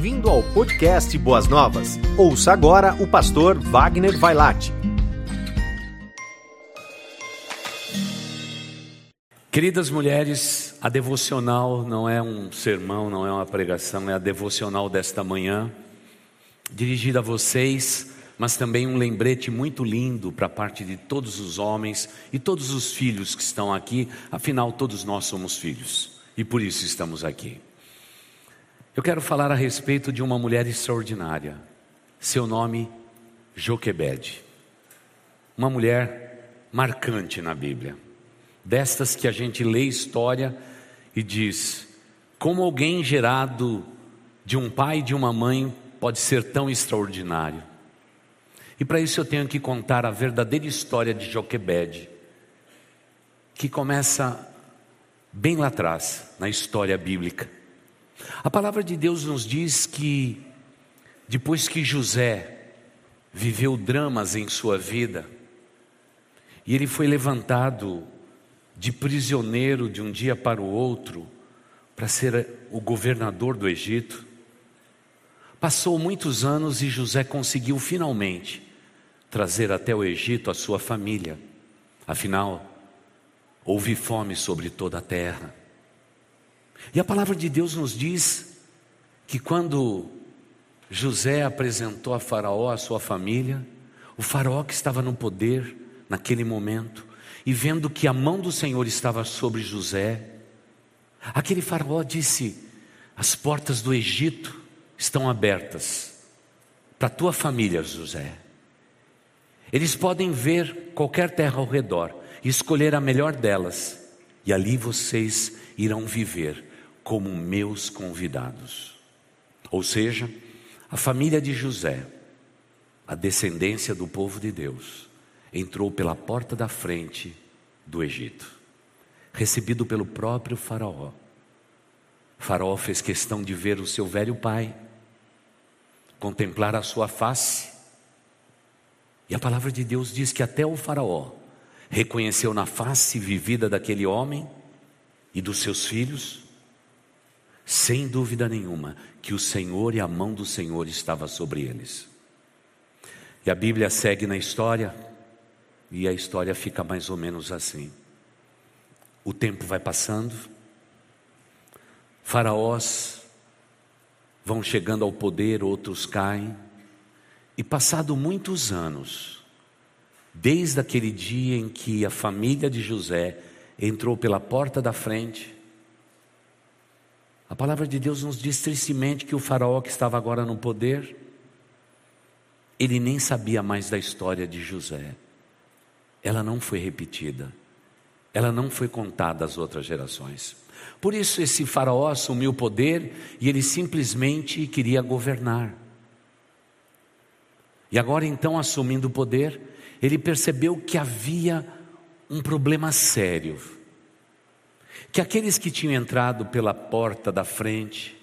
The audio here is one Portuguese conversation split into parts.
Bem-vindo ao podcast Boas Novas. Ouça agora o pastor Wagner Vailate. Queridas mulheres, a devocional não é um sermão, não é uma pregação, é a devocional desta manhã, dirigida a vocês, mas também um lembrete muito lindo para a parte de todos os homens e todos os filhos que estão aqui, afinal, todos nós somos filhos e por isso estamos aqui. Eu quero falar a respeito de uma mulher extraordinária. Seu nome, Joquebede. Uma mulher marcante na Bíblia. Destas que a gente lê história e diz: como alguém gerado de um pai e de uma mãe pode ser tão extraordinário? E para isso eu tenho que contar a verdadeira história de Joquebede, que começa bem lá atrás, na história bíblica. A palavra de Deus nos diz que, depois que José viveu dramas em sua vida, e ele foi levantado de prisioneiro de um dia para o outro, para ser o governador do Egito, passou muitos anos e José conseguiu finalmente trazer até o Egito a sua família. Afinal, houve fome sobre toda a terra. E a palavra de Deus nos diz que quando José apresentou a Faraó a sua família, o Faraó que estava no poder naquele momento, e vendo que a mão do Senhor estava sobre José, aquele Faraó disse: As portas do Egito estão abertas para tua família, José. Eles podem ver qualquer terra ao redor e escolher a melhor delas, e ali vocês irão viver como meus convidados. Ou seja, a família de José, a descendência do povo de Deus, entrou pela porta da frente do Egito, recebido pelo próprio Faraó. Faraó fez questão de ver o seu velho pai, contemplar a sua face, e a palavra de Deus diz que até o Faraó reconheceu na face vivida daquele homem e dos seus filhos sem dúvida nenhuma, que o Senhor e a mão do Senhor estava sobre eles. E a Bíblia segue na história, e a história fica mais ou menos assim. O tempo vai passando, faraós vão chegando ao poder, outros caem, e passado muitos anos, desde aquele dia em que a família de José entrou pela porta da frente, a palavra de Deus nos diz tristemente que o faraó que estava agora no poder, ele nem sabia mais da história de José. Ela não foi repetida. Ela não foi contada às outras gerações. Por isso esse faraó assumiu o poder e ele simplesmente queria governar. E agora então assumindo o poder, ele percebeu que havia um problema sério que aqueles que tinham entrado pela porta da frente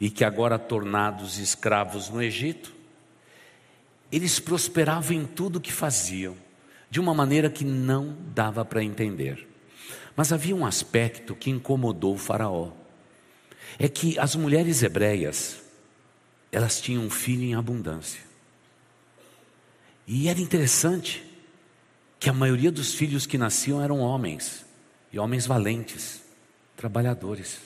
e que agora tornados escravos no Egito, eles prosperavam em tudo que faziam, de uma maneira que não dava para entender. Mas havia um aspecto que incomodou o Faraó. É que as mulheres hebreias, elas tinham um filho em abundância. E era interessante que a maioria dos filhos que nasciam eram homens, e homens valentes trabalhadores.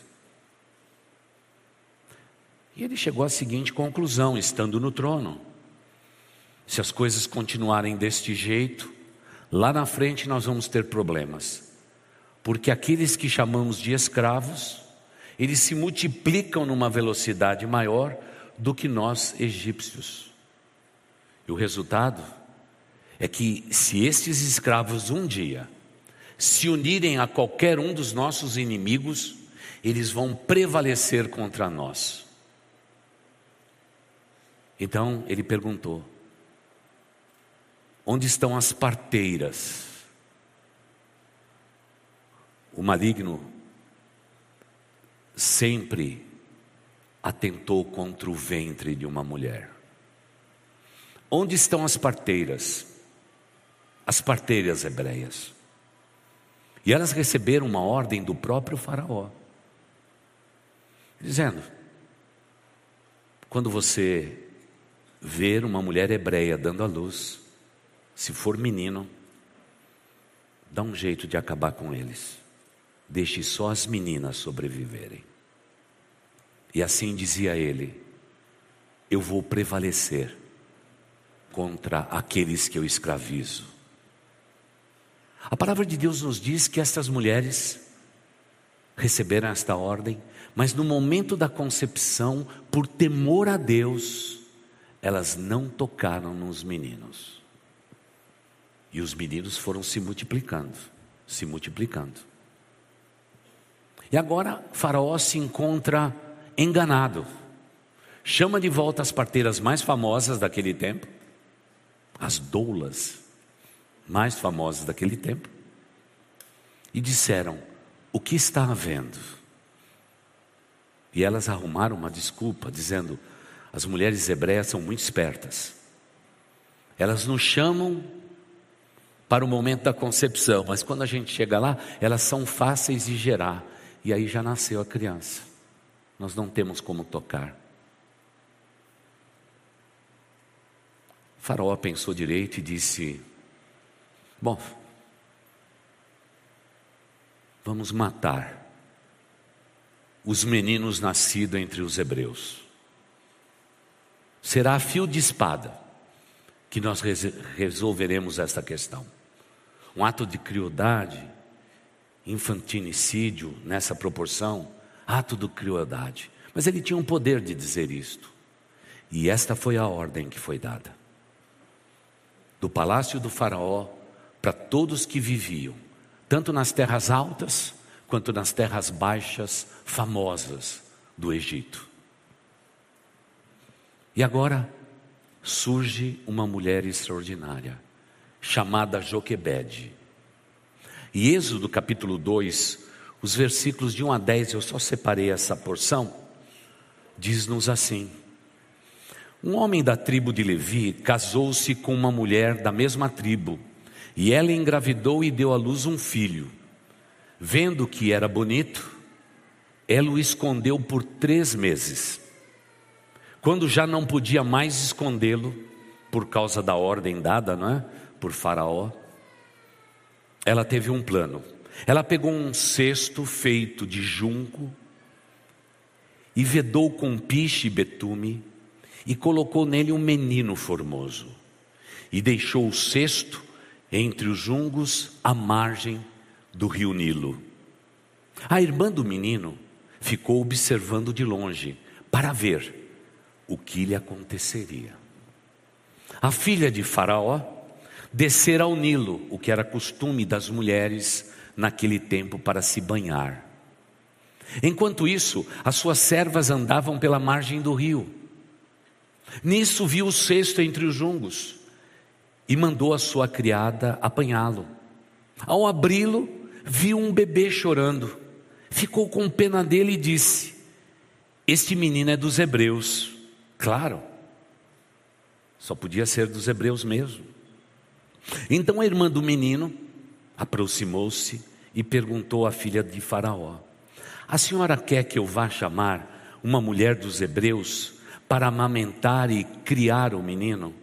E ele chegou à seguinte conclusão, estando no trono: se as coisas continuarem deste jeito, lá na frente nós vamos ter problemas, porque aqueles que chamamos de escravos, eles se multiplicam numa velocidade maior do que nós egípcios. E o resultado é que, se estes escravos um dia se unirem a qualquer um dos nossos inimigos, eles vão prevalecer contra nós. Então ele perguntou: Onde estão as parteiras? O maligno sempre atentou contra o ventre de uma mulher. Onde estão as parteiras? As parteiras hebreias. E elas receberam uma ordem do próprio Faraó, dizendo: quando você ver uma mulher hebreia dando à luz, se for menino, dá um jeito de acabar com eles. Deixe só as meninas sobreviverem. E assim dizia ele: Eu vou prevalecer contra aqueles que eu escravizo. A palavra de Deus nos diz que estas mulheres receberam esta ordem, mas no momento da concepção, por temor a Deus, elas não tocaram nos meninos. E os meninos foram se multiplicando, se multiplicando. E agora Faraó se encontra enganado. Chama de volta as parteiras mais famosas daquele tempo, as doulas mais famosas daquele tempo, e disseram: O que está havendo? E elas arrumaram uma desculpa, dizendo: As mulheres hebreias são muito espertas. Elas nos chamam para o momento da concepção, mas quando a gente chega lá, elas são fáceis de gerar. E aí já nasceu a criança. Nós não temos como tocar. faraó pensou direito e disse: Bom, vamos matar os meninos nascidos entre os hebreus. Será a fio de espada que nós resolveremos esta questão. Um ato de crueldade, infantinicídio nessa proporção, ato de crueldade. Mas ele tinha um poder de dizer isto. E esta foi a ordem que foi dada. Do palácio do Faraó para todos que viviam, tanto nas terras altas quanto nas terras baixas famosas do Egito. E agora surge uma mulher extraordinária, chamada Joquebede. E Êxodo capítulo 2, os versículos de 1 a 10, eu só separei essa porção, diz-nos assim: Um homem da tribo de Levi casou-se com uma mulher da mesma tribo, e ela engravidou e deu à luz um filho. Vendo que era bonito, ela o escondeu por três meses. Quando já não podia mais escondê-lo, por causa da ordem dada, não é? Por Faraó, ela teve um plano. Ela pegou um cesto feito de junco e vedou com piche e betume e colocou nele um menino formoso e deixou o cesto entre os jungos à margem do rio Nilo. A irmã do menino ficou observando de longe para ver o que lhe aconteceria. A filha de Faraó descer ao Nilo, o que era costume das mulheres naquele tempo para se banhar. Enquanto isso, as suas servas andavam pela margem do rio. Nisso viu o cesto entre os jungos e mandou a sua criada apanhá-lo. Ao abri-lo, viu um bebê chorando, ficou com pena dele e disse: Este menino é dos hebreus. Claro, só podia ser dos hebreus mesmo. Então a irmã do menino aproximou-se e perguntou à filha de Faraó: A senhora quer que eu vá chamar uma mulher dos hebreus para amamentar e criar o menino?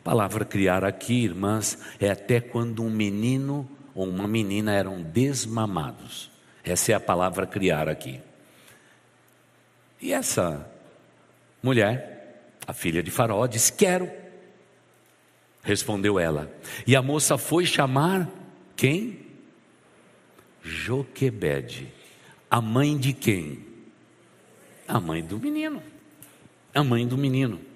A palavra criar aqui, irmãs, é até quando um menino ou uma menina eram desmamados. Essa é a palavra criar aqui. E essa mulher, a filha de Faraó, disse: Quero. Respondeu ela. E a moça foi chamar quem? Joquebede. A mãe de quem? A mãe do menino. A mãe do menino.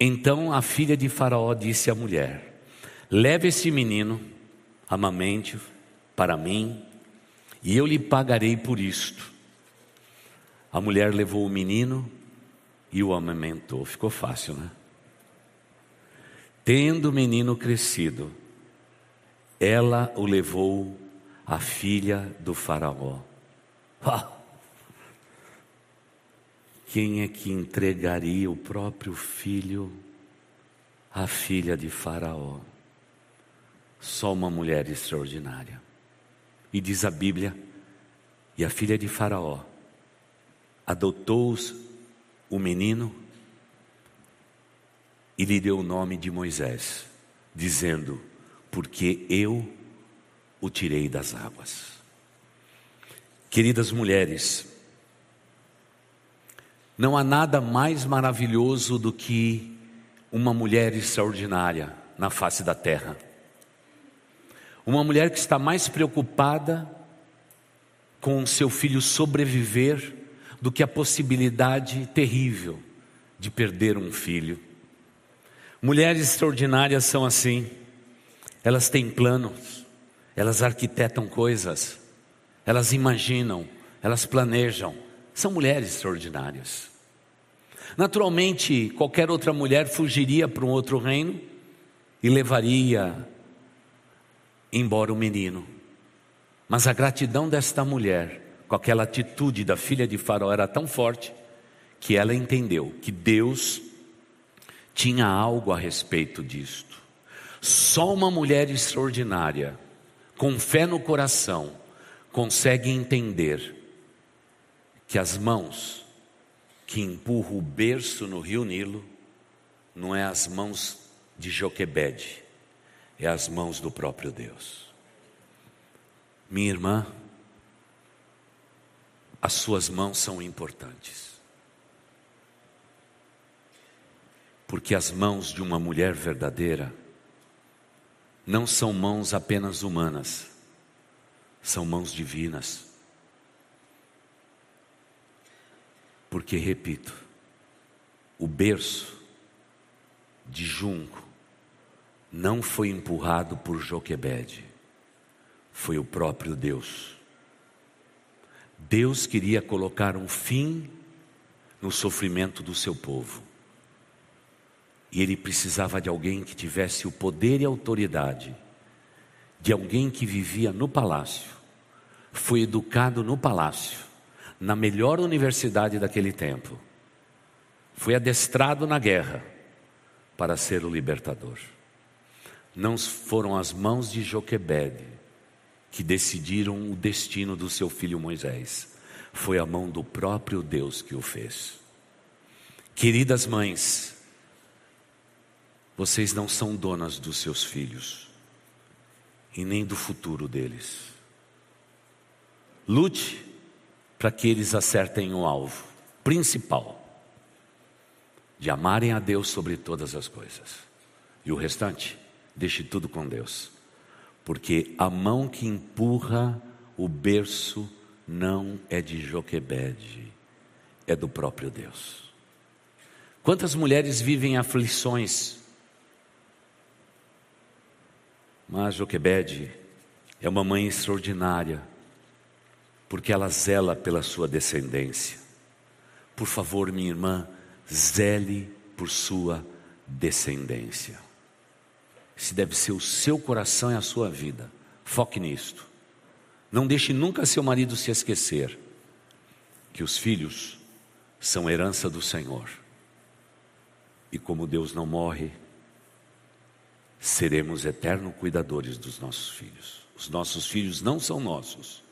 Então a filha de Faraó disse à mulher: Leve esse menino, amamente, para mim, e eu lhe pagarei por isto. A mulher levou o menino e o amamentou. Ficou fácil, né? Tendo o menino crescido, ela o levou à filha do Faraó. Ah! Quem é que entregaria o próprio filho à filha de Faraó? só uma mulher extraordinária. E diz a Bíblia: e a filha de Faraó adotou o menino e lhe deu o nome de Moisés, dizendo: Porque eu o tirei das águas. Queridas mulheres, não há nada mais maravilhoso do que uma mulher extraordinária na face da terra. Uma mulher que está mais preocupada com seu filho sobreviver do que a possibilidade terrível de perder um filho. Mulheres extraordinárias são assim, elas têm planos, elas arquitetam coisas, elas imaginam, elas planejam, são mulheres extraordinárias. Naturalmente, qualquer outra mulher fugiria para um outro reino e levaria embora o menino. Mas a gratidão desta mulher, com aquela atitude da filha de Faraó, era tão forte que ela entendeu que Deus tinha algo a respeito disto. Só uma mulher extraordinária, com fé no coração, consegue entender que as mãos que empurram o berço no rio Nilo não é as mãos de Joquebede, é as mãos do próprio Deus. Minha irmã, as suas mãos são importantes. Porque as mãos de uma mulher verdadeira não são mãos apenas humanas, são mãos divinas. Porque, repito, o berço de junco não foi empurrado por Joquebede, foi o próprio Deus. Deus queria colocar um fim no sofrimento do seu povo. E ele precisava de alguém que tivesse o poder e a autoridade, de alguém que vivia no palácio, foi educado no palácio, na melhor universidade daquele tempo, foi adestrado na guerra para ser o libertador. Não foram as mãos de Joquebede que decidiram o destino do seu filho Moisés, foi a mão do próprio Deus que o fez. Queridas mães, vocês não são donas dos seus filhos e nem do futuro deles. Lute para que eles acertem o alvo principal de amarem a Deus sobre todas as coisas. E o restante, deixe tudo com Deus. Porque a mão que empurra o berço não é de Joquebede, é do próprio Deus. Quantas mulheres vivem aflições? Mas Joquebede é uma mãe extraordinária, porque ela zela pela sua descendência. Por favor, minha irmã, zele por sua descendência. Se deve ser o seu coração e a sua vida. Foque nisto. Não deixe nunca seu marido se esquecer que os filhos são herança do Senhor. E como Deus não morre, seremos eternos cuidadores dos nossos filhos. Os nossos filhos não são nossos,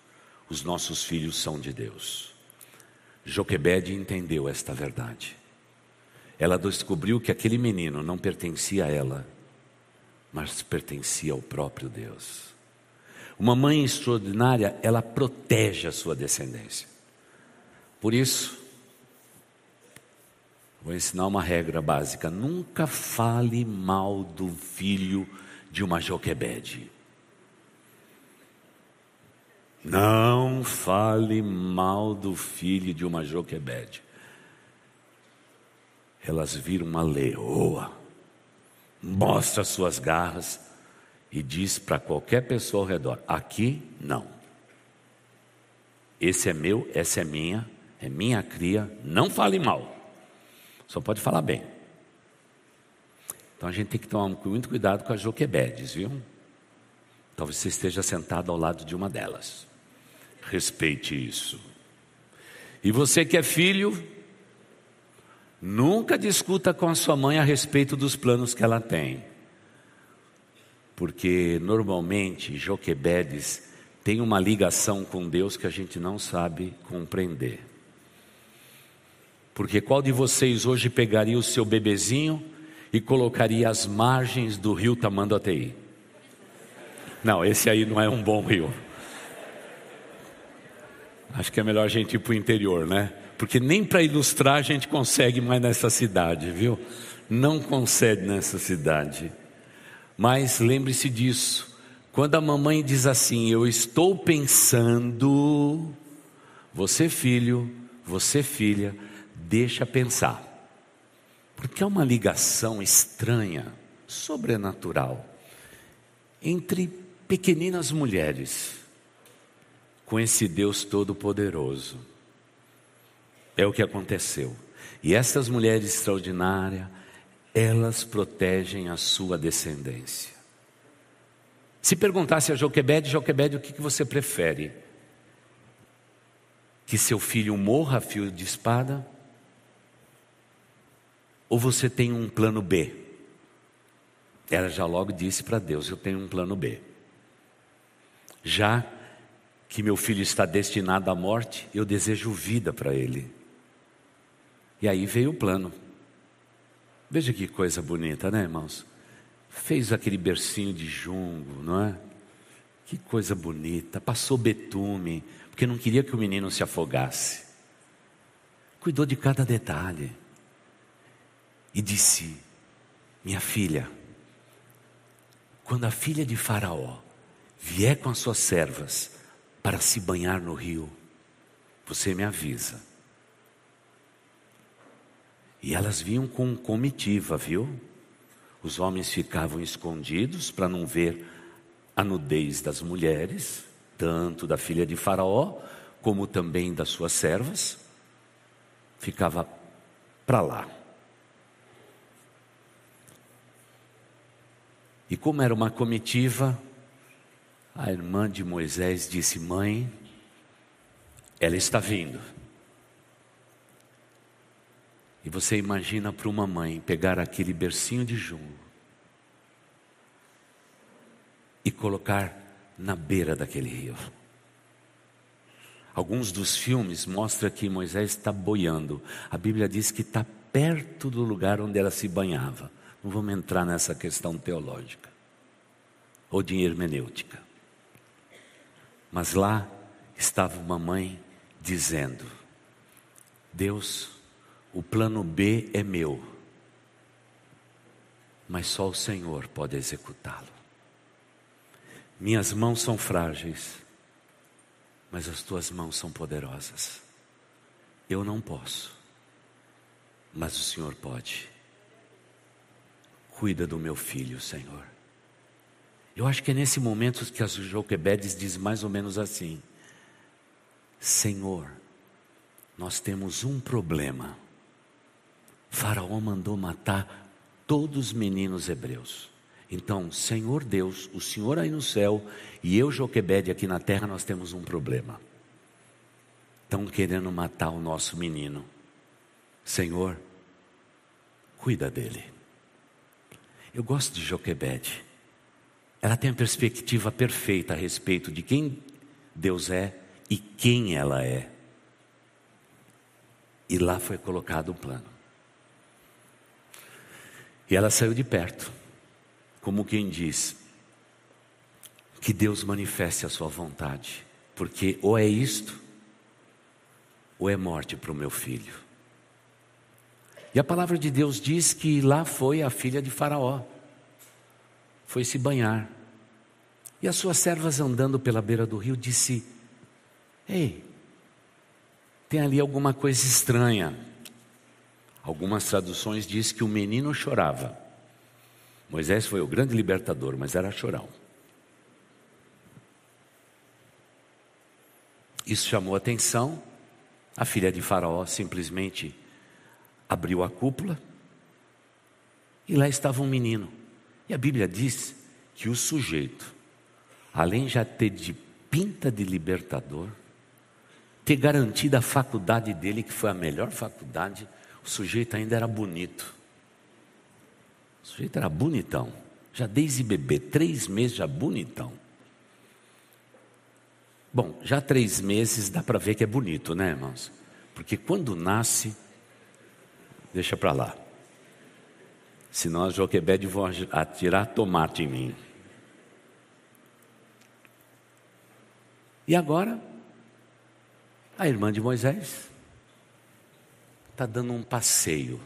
os nossos filhos são de Deus. Joquebede entendeu esta verdade. Ela descobriu que aquele menino não pertencia a ela, mas pertencia ao próprio Deus. Uma mãe extraordinária, ela protege a sua descendência. Por isso, vou ensinar uma regra básica: nunca fale mal do filho de uma Joquebede. Não fale mal do filho de uma Joquebede. Elas viram uma leoa, mostra suas garras e diz para qualquer pessoa ao redor: aqui não. Esse é meu, essa é minha, é minha cria, não fale mal. Só pode falar bem. Então a gente tem que tomar muito cuidado com as joquebedes, viu? Talvez você esteja sentado ao lado de uma delas. Respeite isso. E você que é filho, nunca discuta com a sua mãe a respeito dos planos que ela tem. Porque normalmente Joquebedes tem uma ligação com Deus que a gente não sabe compreender. Porque qual de vocês hoje pegaria o seu bebezinho e colocaria às margens do rio Tamanduateí? Não, esse aí não é um bom rio. Acho que é melhor a gente ir para o interior, né? Porque nem para ilustrar a gente consegue mais nessa cidade, viu? Não consegue nessa cidade. Mas lembre-se disso. Quando a mamãe diz assim: Eu estou pensando, você filho, você filha, deixa pensar. Porque é uma ligação estranha, sobrenatural, entre pequeninas mulheres com esse Deus todo-poderoso. É o que aconteceu. E essas mulheres extraordinárias, elas protegem a sua descendência. Se perguntasse a Joquebede, Joquebede, o que você prefere? Que seu filho morra a fio de espada? Ou você tem um plano B? Ela já logo disse para Deus: Eu tenho um plano B. Já que meu filho está destinado à morte, eu desejo vida para ele. E aí veio o plano. Veja que coisa bonita, né, irmãos? Fez aquele bercinho de jungo, não é? Que coisa bonita. Passou betume, porque não queria que o menino se afogasse. Cuidou de cada detalhe. E disse: Minha filha, quando a filha de Faraó vier com as suas servas para se banhar no rio, você me avisa. E elas vinham com comitiva, viu? Os homens ficavam escondidos para não ver a nudez das mulheres, tanto da filha de Faraó, como também das suas servas. Ficava para lá. E como era uma comitiva, a irmã de Moisés disse: Mãe, ela está vindo. E você imagina para uma mãe pegar aquele bercinho de junco e colocar na beira daquele rio. Alguns dos filmes mostram que Moisés está boiando. A Bíblia diz que está perto do lugar onde ela se banhava. Não vamos entrar nessa questão teológica ou de hermenêutica. Mas lá estava uma mãe dizendo: Deus, o plano B é meu, mas só o Senhor pode executá-lo. Minhas mãos são frágeis, mas as tuas mãos são poderosas. Eu não posso, mas o Senhor pode. Cuida do meu filho, Senhor. Eu acho que é nesse momento que as Joquebedes diz mais ou menos assim: Senhor, nós temos um problema. Faraó mandou matar todos os meninos hebreus. Então, Senhor Deus, o Senhor aí no céu e eu, Joquebede, aqui na terra, nós temos um problema. Estão querendo matar o nosso menino. Senhor, cuida dele. Eu gosto de Joquebede. Ela tem a perspectiva perfeita a respeito de quem Deus é e quem ela é. E lá foi colocado o plano. E ela saiu de perto, como quem diz: que Deus manifeste a sua vontade, porque ou é isto, ou é morte para o meu filho. E a palavra de Deus diz que lá foi a filha de Faraó foi se banhar. E as suas servas andando pela beira do rio disse: Ei, tem ali alguma coisa estranha. Algumas traduções diz que o menino chorava. Moisés foi o grande libertador, mas era chorão. Isso chamou atenção. A filha de Faraó simplesmente abriu a cúpula e lá estava um menino. E a Bíblia diz que o sujeito, além já ter de pinta de libertador, ter garantido a faculdade dele, que foi a melhor faculdade, o sujeito ainda era bonito. O sujeito era bonitão. Já desde bebê, três meses já bonitão. Bom, já três meses dá para ver que é bonito, né, irmãos? Porque quando nasce, deixa para lá. Senão as Joquebede vão atirar tomate em mim. E agora, a irmã de Moisés está dando um passeio.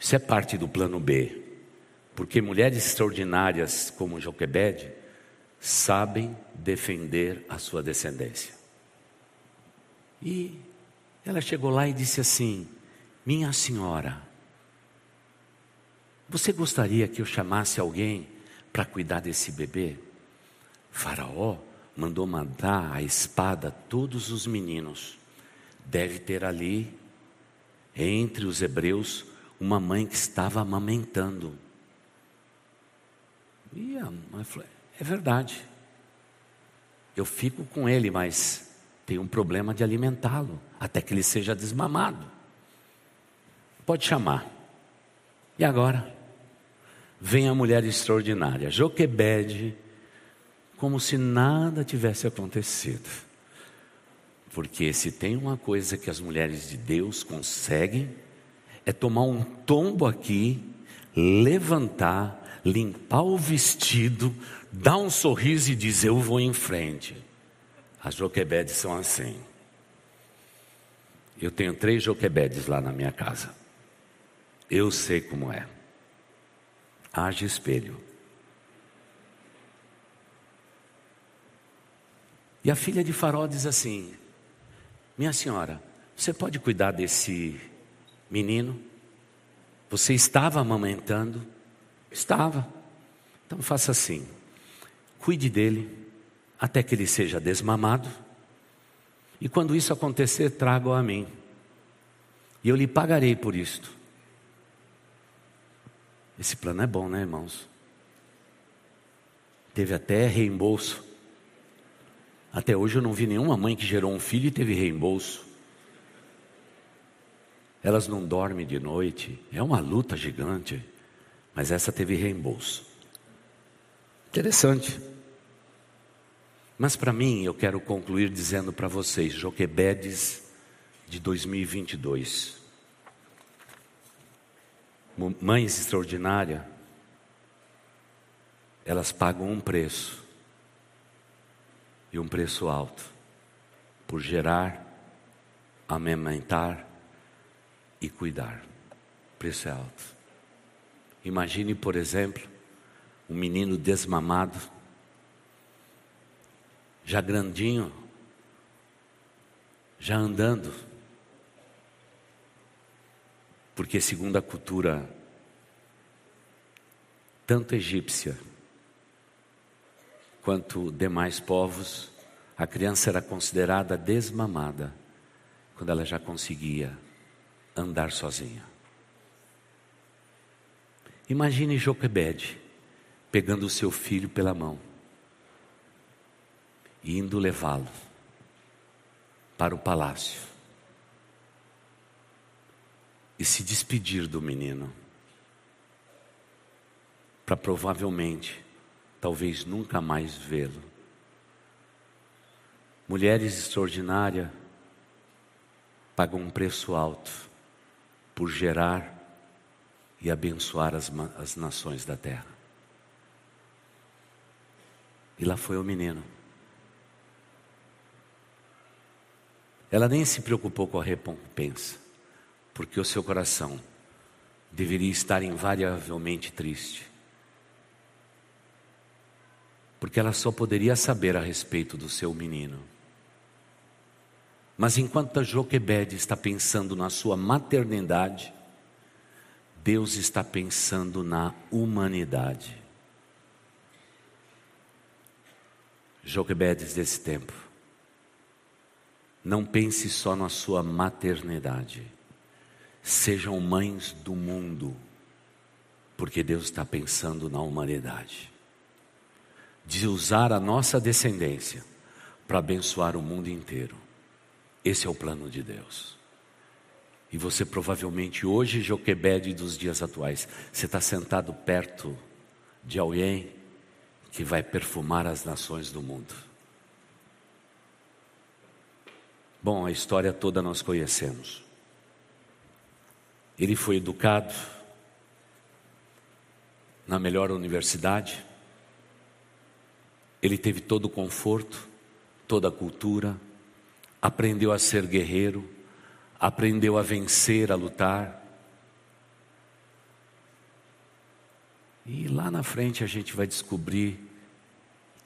Isso é parte do plano B. Porque mulheres extraordinárias como Joquebede sabem defender a sua descendência. E ela chegou lá e disse assim: Minha senhora, você gostaria que eu chamasse alguém para cuidar desse bebê? Faraó mandou mandar a espada a todos os meninos. Deve ter ali, entre os hebreus, uma mãe que estava amamentando. E a mãe falou: É verdade. Eu fico com ele, mas tem um problema de alimentá-lo, até que ele seja desmamado. Pode chamar. E agora? Vem a mulher extraordinária, Joquebede, como se nada tivesse acontecido. Porque se tem uma coisa que as mulheres de Deus conseguem, é tomar um tombo aqui, levantar, limpar o vestido, dar um sorriso e dizer: Eu vou em frente. As Joquebedes são assim. Eu tenho três Joquebedes lá na minha casa. Eu sei como é. Haja espelho. E a filha de Farol diz assim: Minha senhora, você pode cuidar desse menino? Você estava amamentando? Estava. Então faça assim: cuide dele até que ele seja desmamado. E quando isso acontecer, traga-o a mim. E eu lhe pagarei por isto. Esse plano é bom, né, irmãos? Teve até reembolso. Até hoje eu não vi nenhuma mãe que gerou um filho e teve reembolso. Elas não dormem de noite, é uma luta gigante, mas essa teve reembolso. Interessante. Mas para mim, eu quero concluir dizendo para vocês, Joquebedes de 2022. Mães extraordinárias, elas pagam um preço e um preço alto por gerar, amamentar e cuidar. O preço é alto. Imagine, por exemplo, um menino desmamado, já grandinho, já andando. Porque, segundo a cultura, tanto egípcia, quanto demais povos, a criança era considerada desmamada quando ela já conseguia andar sozinha. Imagine Joquebede pegando o seu filho pela mão e indo levá-lo para o palácio e se despedir do menino para provavelmente talvez nunca mais vê-lo. Mulheres extraordinárias pagam um preço alto por gerar e abençoar as, as nações da terra. E lá foi o menino. Ela nem se preocupou com a recompensa, porque o seu coração deveria estar invariavelmente triste porque ela só poderia saber a respeito do seu menino. Mas enquanto a Joquebede está pensando na sua maternidade, Deus está pensando na humanidade. Joquebedes desse tempo, não pense só na sua maternidade, sejam mães do mundo, porque Deus está pensando na humanidade de usar a nossa descendência para abençoar o mundo inteiro. Esse é o plano de Deus. E você provavelmente hoje, Joquebede dos dias atuais, você está sentado perto de alguém que vai perfumar as nações do mundo. Bom, a história toda nós conhecemos. Ele foi educado na melhor universidade, ele teve todo o conforto, toda a cultura, aprendeu a ser guerreiro, aprendeu a vencer, a lutar. E lá na frente a gente vai descobrir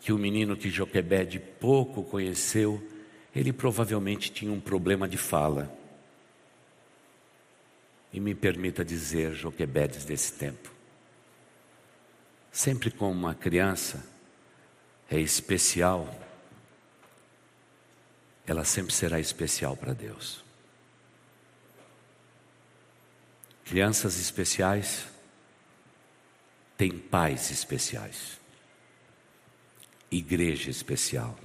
que o menino que Joquebede pouco conheceu, ele provavelmente tinha um problema de fala. E me permita dizer, Joquebedes desse tempo, sempre como uma criança é especial, ela sempre será especial para Deus. Crianças especiais têm pais especiais, igreja especial.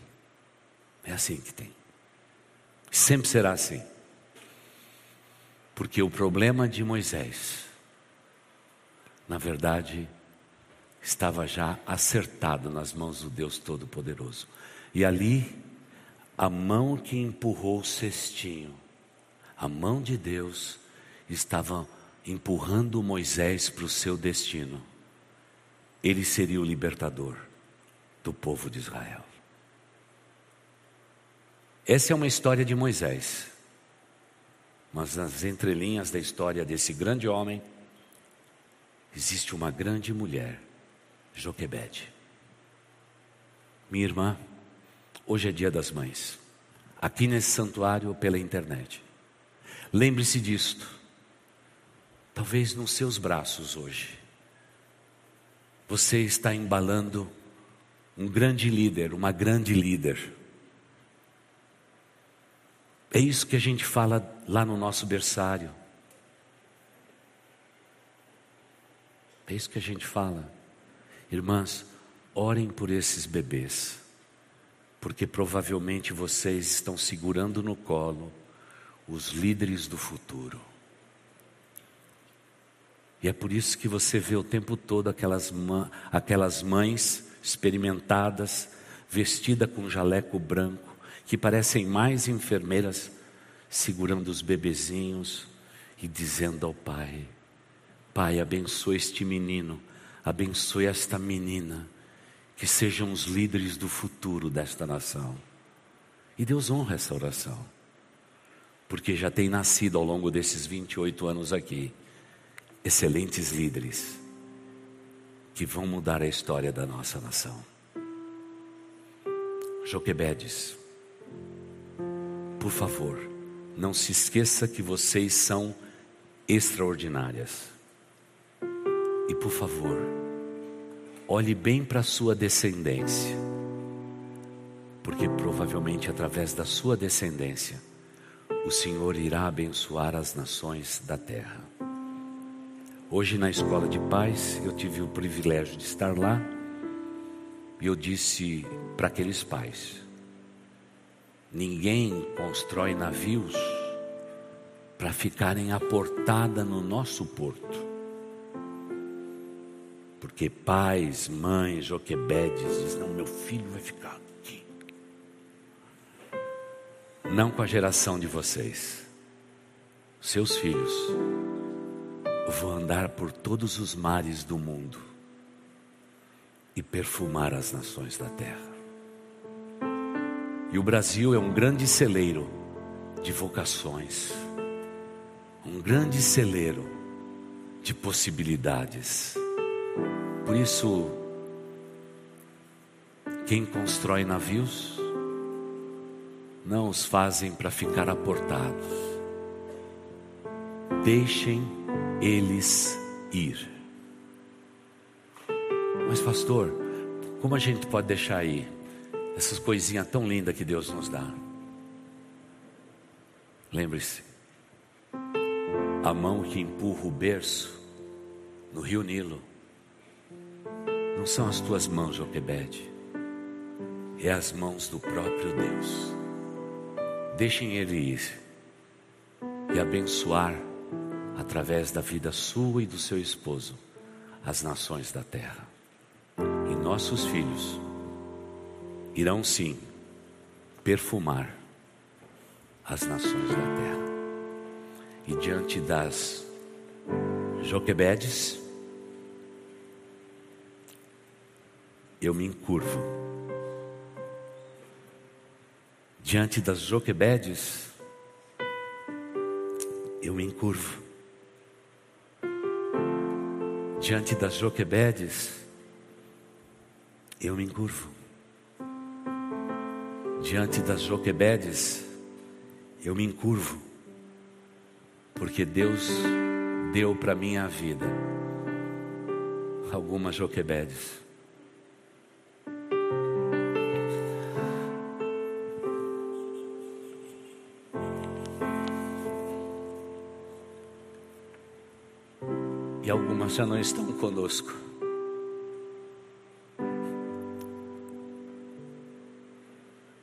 É assim que tem. Sempre será assim. Porque o problema de Moisés, na verdade, estava já acertado nas mãos do Deus Todo-Poderoso. E ali, a mão que empurrou o cestinho, a mão de Deus, estava empurrando Moisés para o seu destino. Ele seria o libertador do povo de Israel. Essa é uma história de Moisés. Mas nas entrelinhas da história desse grande homem, existe uma grande mulher, Joquebede. Minha irmã, hoje é dia das mães, aqui nesse santuário pela internet. Lembre-se disto, talvez nos seus braços hoje, você está embalando um grande líder, uma grande líder é isso que a gente fala lá no nosso berçário. É isso que a gente fala. Irmãs, orem por esses bebês, porque provavelmente vocês estão segurando no colo os líderes do futuro. E é por isso que você vê o tempo todo aquelas, aquelas mães experimentadas, vestidas com jaleco branco, que parecem mais enfermeiras segurando os bebezinhos e dizendo ao pai: Pai, abençoe este menino, abençoe esta menina, que sejam os líderes do futuro desta nação. E Deus honra essa oração, porque já tem nascido ao longo desses 28 anos aqui excelentes líderes que vão mudar a história da nossa nação. Joquebedes por favor, não se esqueça que vocês são extraordinárias. E por favor, olhe bem para a sua descendência, porque provavelmente através da sua descendência, o Senhor irá abençoar as nações da terra. Hoje na escola de paz, eu tive o privilégio de estar lá, e eu disse para aqueles pais: Ninguém constrói navios para ficarem aportada no nosso porto. Porque pais, mães, Joquebedes dizem, não, meu filho vai ficar aqui. Não com a geração de vocês. Seus filhos vão andar por todos os mares do mundo e perfumar as nações da terra. E o Brasil é um grande celeiro de vocações, um grande celeiro de possibilidades. Por isso, quem constrói navios não os fazem para ficar aportados. Deixem eles ir. Mas, pastor, como a gente pode deixar ir? Essas coisinhas tão lindas que Deus nos dá. Lembre-se, a mão que empurra o berço no rio Nilo, não são as tuas mãos, Joquebede, é as mãos do próprio Deus. Deixem Ele ir e abençoar através da vida sua e do seu esposo as nações da terra e nossos filhos irão sim perfumar as nações da terra. E diante das Joquebedes, eu me encurvo. Diante das Joquebedes, eu me encurvo. Diante das Joquebedes, eu me encurvo. Diante das Joquebedes, eu me encurvo. Porque Deus deu para mim a vida algumas Joquebedes. E algumas já não estão conosco.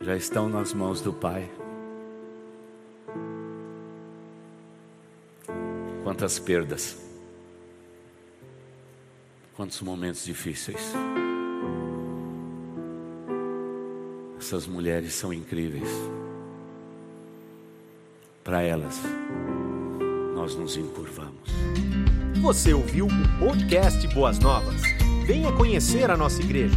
Já estão nas mãos do Pai. Quantas perdas, quantos momentos difíceis. Essas mulheres são incríveis. Para elas, nós nos encurvamos. Você ouviu o podcast Boas Novas? Venha conhecer a nossa igreja.